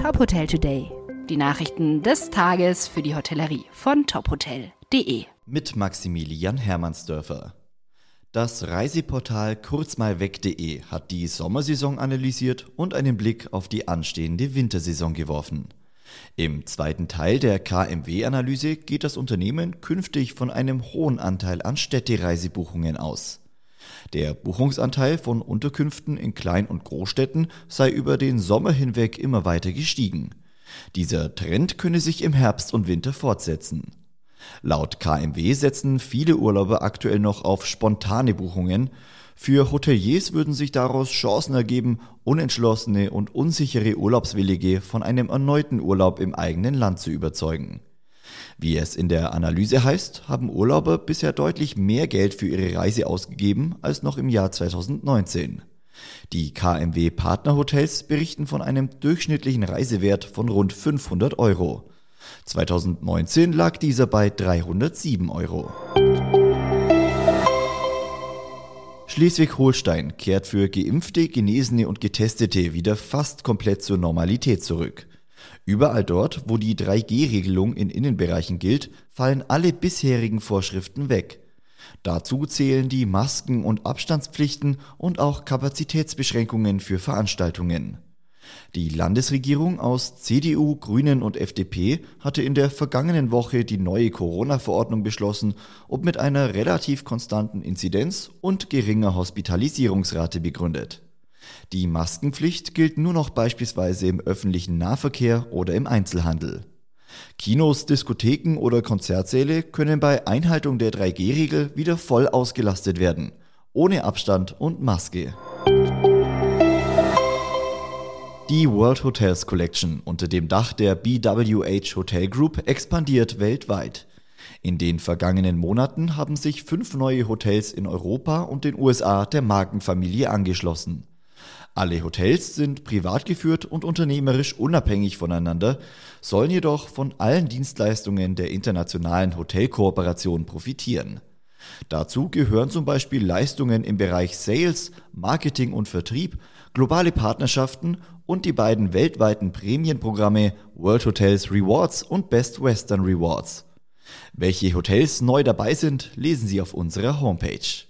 Top Hotel Today. Die Nachrichten des Tages für die Hotellerie von tophotel.de. Mit Maximilian Hermannsdörfer. Das Reiseportal kurzmalweg.de hat die Sommersaison analysiert und einen Blick auf die anstehende Wintersaison geworfen. Im zweiten Teil der KMW-Analyse geht das Unternehmen künftig von einem hohen Anteil an Städtereisebuchungen aus. Der Buchungsanteil von Unterkünften in Klein- und Großstädten sei über den Sommer hinweg immer weiter gestiegen. Dieser Trend könne sich im Herbst und Winter fortsetzen. Laut KMW setzen viele Urlauber aktuell noch auf spontane Buchungen. Für Hoteliers würden sich daraus Chancen ergeben, unentschlossene und unsichere Urlaubswillige von einem erneuten Urlaub im eigenen Land zu überzeugen. Wie es in der Analyse heißt, haben Urlauber bisher deutlich mehr Geld für ihre Reise ausgegeben als noch im Jahr 2019. Die KMW Partnerhotels berichten von einem durchschnittlichen Reisewert von rund 500 Euro. 2019 lag dieser bei 307 Euro. Schleswig-Holstein kehrt für Geimpfte, Genesene und Getestete wieder fast komplett zur Normalität zurück. Überall dort, wo die 3G-Regelung in Innenbereichen gilt, fallen alle bisherigen Vorschriften weg. Dazu zählen die Masken- und Abstandspflichten und auch Kapazitätsbeschränkungen für Veranstaltungen. Die Landesregierung aus CDU, Grünen und FDP hatte in der vergangenen Woche die neue Corona-Verordnung beschlossen und mit einer relativ konstanten Inzidenz und geringer Hospitalisierungsrate begründet. Die Maskenpflicht gilt nur noch beispielsweise im öffentlichen Nahverkehr oder im Einzelhandel. Kinos, Diskotheken oder Konzertsäle können bei Einhaltung der 3G-Regel wieder voll ausgelastet werden, ohne Abstand und Maske. Die World Hotels Collection unter dem Dach der BWH Hotel Group expandiert weltweit. In den vergangenen Monaten haben sich fünf neue Hotels in Europa und den USA der Markenfamilie angeschlossen. Alle Hotels sind privat geführt und unternehmerisch unabhängig voneinander, sollen jedoch von allen Dienstleistungen der internationalen Hotelkooperation profitieren. Dazu gehören zum Beispiel Leistungen im Bereich Sales, Marketing und Vertrieb, globale Partnerschaften und die beiden weltweiten Prämienprogramme World Hotels Rewards und Best Western Rewards. Welche Hotels neu dabei sind, lesen Sie auf unserer Homepage.